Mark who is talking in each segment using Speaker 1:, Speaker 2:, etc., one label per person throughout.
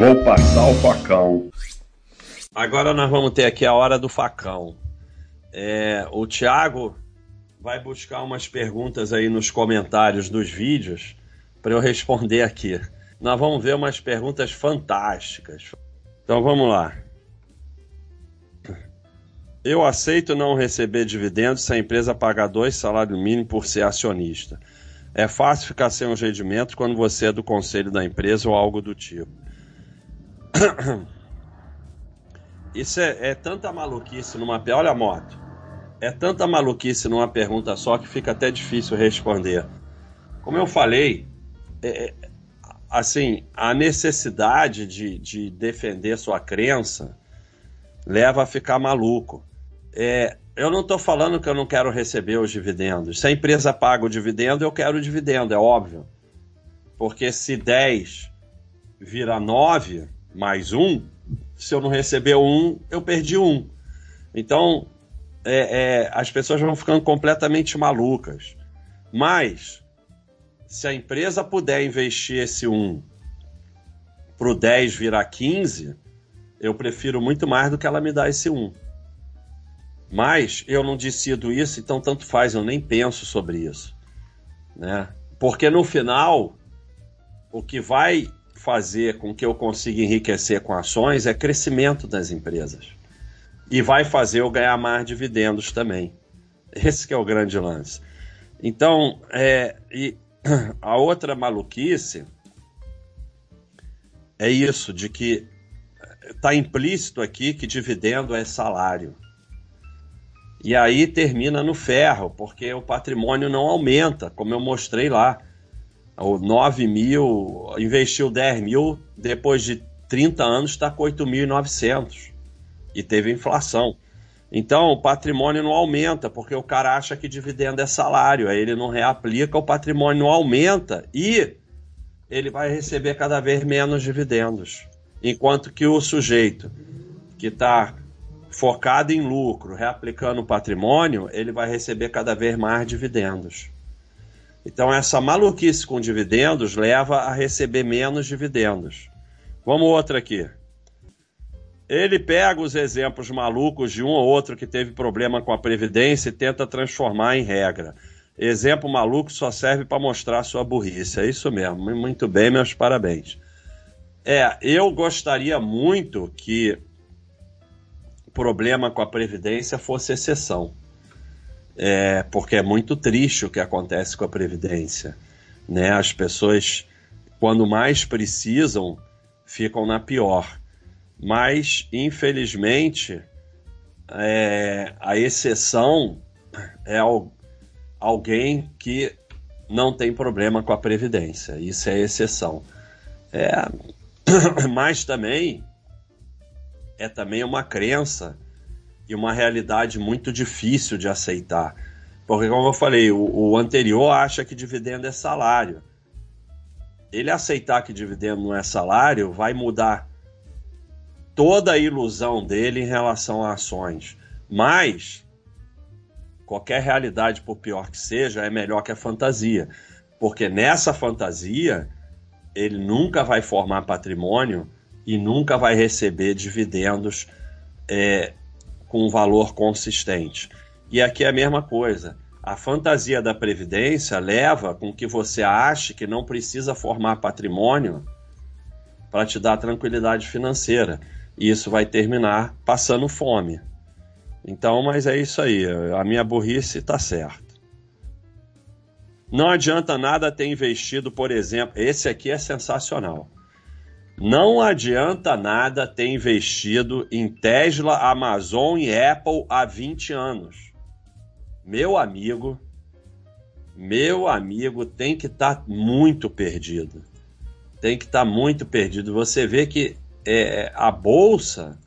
Speaker 1: Vou passar o facão.
Speaker 2: Agora nós vamos ter aqui a hora do facão. É, o Thiago vai buscar umas perguntas aí nos comentários dos vídeos para eu responder aqui. Nós vamos ver umas perguntas fantásticas. Então vamos lá. Eu aceito não receber dividendos se a empresa pagar dois salários mínimos por ser acionista. É fácil ficar sem os rendimentos quando você é do conselho da empresa ou algo do tipo. Isso é, é tanta maluquice numa. Olha a moto. É tanta maluquice numa pergunta só que fica até difícil responder. Como eu falei, é, é assim, a necessidade de, de defender sua crença leva a ficar maluco. É, eu não estou falando que eu não quero receber os dividendos. Se a empresa paga o dividendo, eu quero o dividendo, é óbvio. Porque se 10 vira 9 mais 1, se eu não receber um, eu perdi um. Então, é, é, as pessoas vão ficando completamente malucas. Mas, se a empresa puder investir esse 1 para o 10 virar 15, eu prefiro muito mais do que ela me dar esse 1. Mas eu não decido isso, então tanto faz, eu nem penso sobre isso. Né? Porque no final, o que vai fazer com que eu consiga enriquecer com ações é crescimento das empresas. E vai fazer eu ganhar mais dividendos também. Esse é o grande lance. Então, é, e a outra maluquice é isso, de que está implícito aqui que dividendo é salário. E aí termina no ferro, porque o patrimônio não aumenta, como eu mostrei lá o 9 mil, investiu 10 mil, depois de 30 anos está com 8.900 e teve inflação. Então o patrimônio não aumenta, porque o cara acha que dividendo é salário, aí ele não reaplica, o patrimônio não aumenta e ele vai receber cada vez menos dividendos. Enquanto que o sujeito que está focado em lucro, reaplicando o patrimônio, ele vai receber cada vez mais dividendos. Então, essa maluquice com dividendos leva a receber menos dividendos. Vamos outra aqui. Ele pega os exemplos malucos de um ou outro que teve problema com a Previdência e tenta transformar em regra. Exemplo maluco só serve para mostrar sua burrice. É isso mesmo. Muito bem, meus parabéns. É, eu gostaria muito que o problema com a Previdência fosse exceção é, porque é muito triste o que acontece com a Previdência. Né? As pessoas, quando mais precisam, ficam na pior. Mas, infelizmente, é, a exceção é alguém que não tem problema com a Previdência. Isso é exceção. É, mas também é também uma crença e uma realidade muito difícil de aceitar. Porque, como eu falei, o, o anterior acha que dividendo é salário. Ele aceitar que dividendo não é salário vai mudar toda a ilusão dele em relação a ações. Mas qualquer realidade, por pior que seja, é melhor que a fantasia. Porque nessa fantasia, ele nunca vai formar patrimônio e nunca vai receber dividendos é, com um valor consistente. E aqui é a mesma coisa. A fantasia da previdência leva com que você ache que não precisa formar patrimônio para te dar tranquilidade financeira. E isso vai terminar passando fome. Então, mas é isso aí. A minha burrice está certa. Não adianta nada ter investido, por exemplo. Esse aqui é sensacional. Não adianta nada ter investido em Tesla, Amazon e Apple há 20 anos. Meu amigo, meu amigo tem que estar tá muito perdido. Tem que estar tá muito perdido. Você vê que é, a bolsa,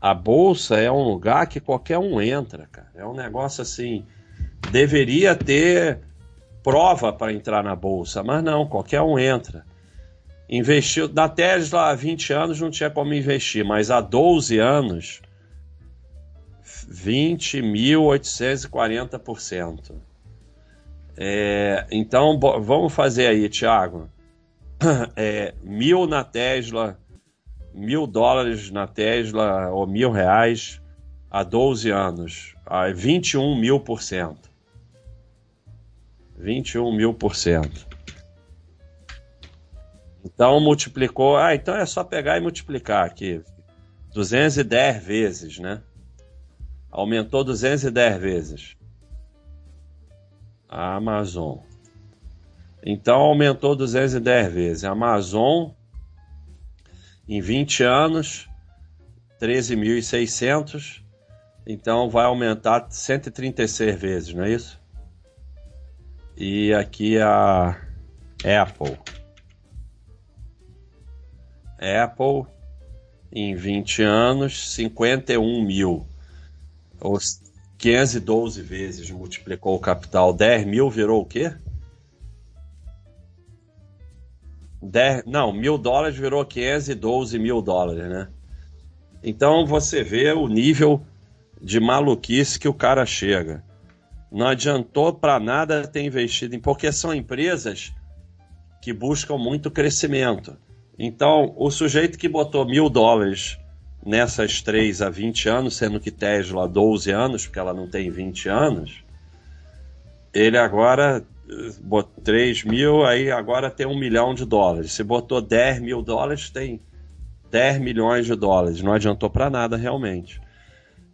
Speaker 2: a bolsa é um lugar que qualquer um entra, cara. É um negócio assim. Deveria ter prova para entrar na bolsa, mas não, qualquer um entra. Investiu na Tesla há 20 anos não tinha como investir, mas há 12 anos 20.840%. É, então vamos fazer aí, Thiago. É, mil na Tesla, mil dólares na Tesla ou mil reais há 12 anos, a 21 mil por cento. 21 mil por cento. Então multiplicou. Ah, então é só pegar e multiplicar aqui. 210 vezes, né? Aumentou 210 vezes. A Amazon. Então aumentou 210 vezes. A Amazon, em 20 anos, 13.600. Então vai aumentar 136 vezes, não é isso? E aqui a Apple. Apple, em 20 anos, 51 mil. Ou 512 vezes multiplicou o capital. 10 mil virou o quê? 10, não, mil dólares virou 512 mil dólares, né? Então você vê o nível de maluquice que o cara chega. Não adiantou para nada ter investido em. Porque são empresas que buscam muito crescimento. Então, o sujeito que botou mil dólares nessas três há 20 anos, sendo que Tesla há 12 anos, porque ela não tem 20 anos, ele agora botou 3 mil, aí agora tem um milhão de dólares. Se botou 10 mil dólares, tem 10 milhões de dólares. Não adiantou para nada realmente.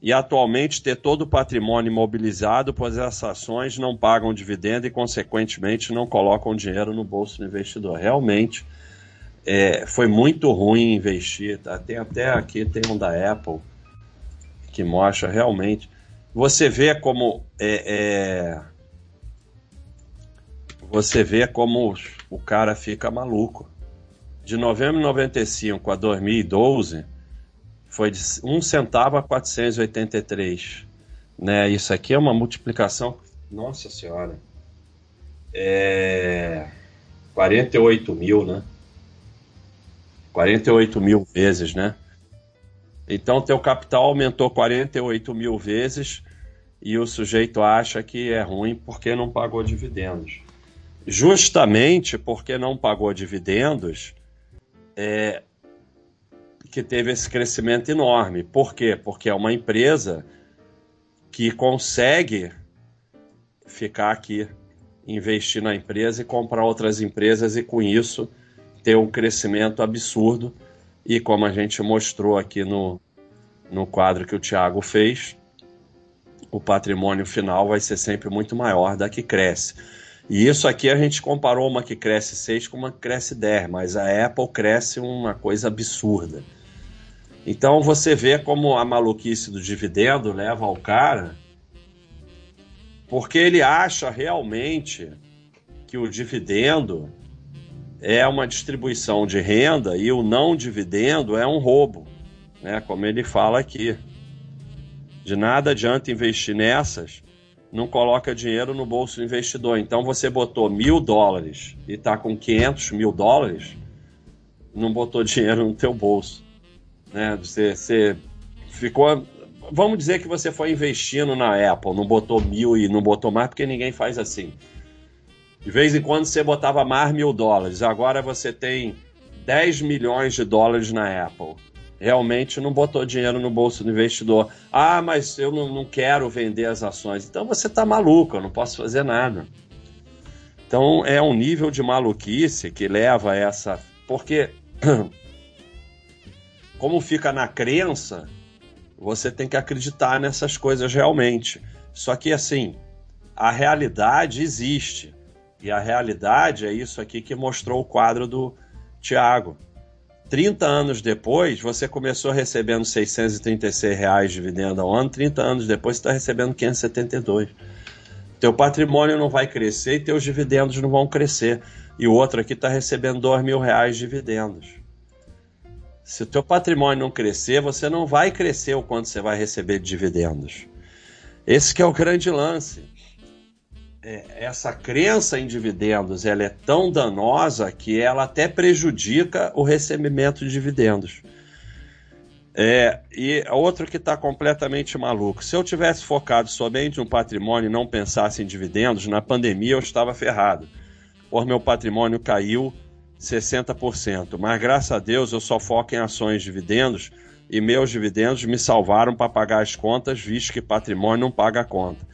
Speaker 2: E atualmente ter todo o patrimônio imobilizado, pois essas ações não pagam dividendo e, consequentemente, não colocam dinheiro no bolso do investidor. Realmente é, foi muito ruim investir. Tá? Tem até aqui, tem um da Apple que mostra realmente. Você vê como é, é, você vê como o cara fica maluco. De novembro de 95 a 2012 foi de 1 centavo a 483. Né? Isso aqui é uma multiplicação. Nossa Senhora. É. 48 mil, né? 48 mil vezes, né? Então, teu capital aumentou 48 mil vezes e o sujeito acha que é ruim porque não pagou dividendos. Justamente porque não pagou dividendos, é, que teve esse crescimento enorme. Por quê? Porque é uma empresa que consegue ficar aqui, investir na empresa e comprar outras empresas e com isso ter um crescimento absurdo. E como a gente mostrou aqui no, no quadro que o Thiago fez, o patrimônio final vai ser sempre muito maior da que cresce. E isso aqui a gente comparou uma que cresce 6 com uma que cresce 10, mas a Apple cresce uma coisa absurda. Então você vê como a maluquice do dividendo leva ao cara, porque ele acha realmente que o dividendo é uma distribuição de renda e o não dividendo é um roubo, né? Como ele fala aqui. De nada adianta investir nessas, não coloca dinheiro no bolso do investidor. Então você botou mil dólares e está com 500 mil dólares, não botou dinheiro no teu bolso, né? Você, você ficou vamos dizer que você foi investindo na Apple, não botou mil e não botou mais, porque ninguém faz assim. De vez em quando você botava mais mil dólares, agora você tem 10 milhões de dólares na Apple. Realmente não botou dinheiro no bolso do investidor. Ah, mas eu não, não quero vender as ações. Então você está maluco, eu não posso fazer nada. Então é um nível de maluquice que leva a essa. Porque, como fica na crença, você tem que acreditar nessas coisas realmente. Só que assim, a realidade existe. E a realidade é isso aqui que mostrou o quadro do Tiago. 30 anos depois, você começou recebendo 636 reais de dividendo ao ano, 30 anos depois você está recebendo 572. Teu patrimônio não vai crescer e teus dividendos não vão crescer. E o outro aqui está recebendo 2 mil reais de dividendos. Se o teu patrimônio não crescer, você não vai crescer o quanto você vai receber de dividendos. Esse que é o grande lance essa crença em dividendos ela é tão danosa que ela até prejudica o recebimento de dividendos. É, e outro que está completamente maluco. Se eu tivesse focado somente no patrimônio e não pensasse em dividendos, na pandemia eu estava ferrado. Por meu patrimônio caiu 60%. Mas graças a Deus eu só foco em ações dividendos e meus dividendos me salvaram para pagar as contas, visto que patrimônio não paga a conta.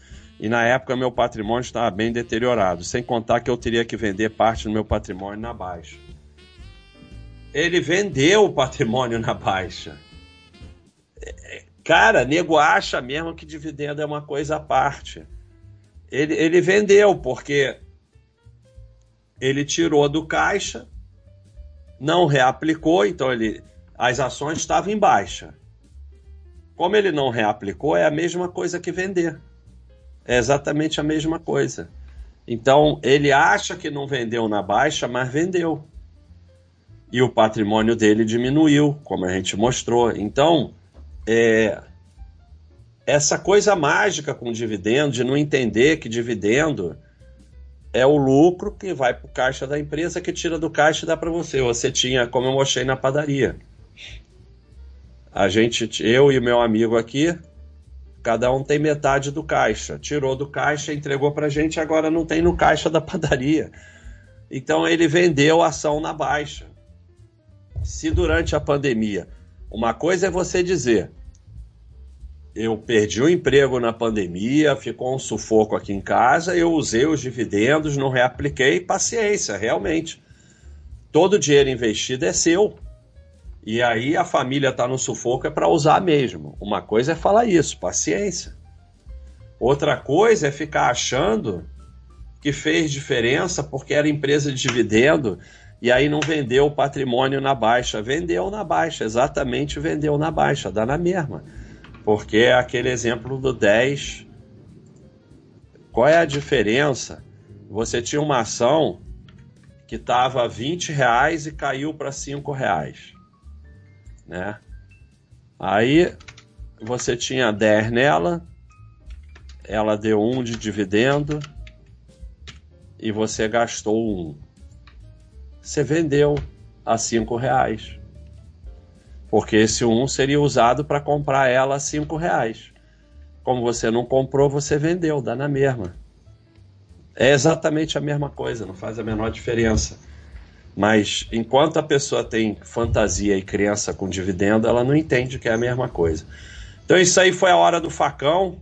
Speaker 2: E na época meu patrimônio estava bem deteriorado, sem contar que eu teria que vender parte do meu patrimônio na baixa. Ele vendeu o patrimônio na baixa. Cara, nego acha mesmo que dividendo é uma coisa à parte. Ele, ele vendeu porque ele tirou do caixa, não reaplicou, então ele, as ações estavam em baixa. Como ele não reaplicou, é a mesma coisa que vender. É exatamente a mesma coisa. Então, ele acha que não vendeu na baixa, mas vendeu. E o patrimônio dele diminuiu, como a gente mostrou. Então, é, essa coisa mágica com dividendo, de não entender que dividendo é o lucro que vai para o caixa da empresa, que tira do caixa e dá para você. Você tinha, como eu mostrei na padaria. A gente, eu e meu amigo aqui, cada um tem metade do caixa. Tirou do caixa, entregou para gente, agora não tem no caixa da padaria. Então ele vendeu a ação na baixa. Se durante a pandemia, uma coisa é você dizer, eu perdi o emprego na pandemia, ficou um sufoco aqui em casa, eu usei os dividendos, não reapliquei, paciência, realmente. Todo dinheiro investido é seu. E aí a família está no sufoco é para usar mesmo. Uma coisa é falar isso, paciência. Outra coisa é ficar achando que fez diferença porque era empresa de dividendo e aí não vendeu o patrimônio na baixa. Vendeu na baixa, exatamente vendeu na baixa, dá na mesma. Porque é aquele exemplo do 10. Qual é a diferença? Você tinha uma ação que estava 20 reais e caiu para 5 reais. Né? Aí você tinha 10 nela, ela deu 1 de dividendo e você gastou 1. Você vendeu a 5 reais porque esse 1 seria usado para comprar ela a 5 reais. Como você não comprou, você vendeu, dá na mesma. É exatamente a mesma coisa, não faz a menor diferença. Mas enquanto a pessoa tem fantasia e crença com dividendo, ela não entende que é a mesma coisa. Então isso aí foi a hora do facão.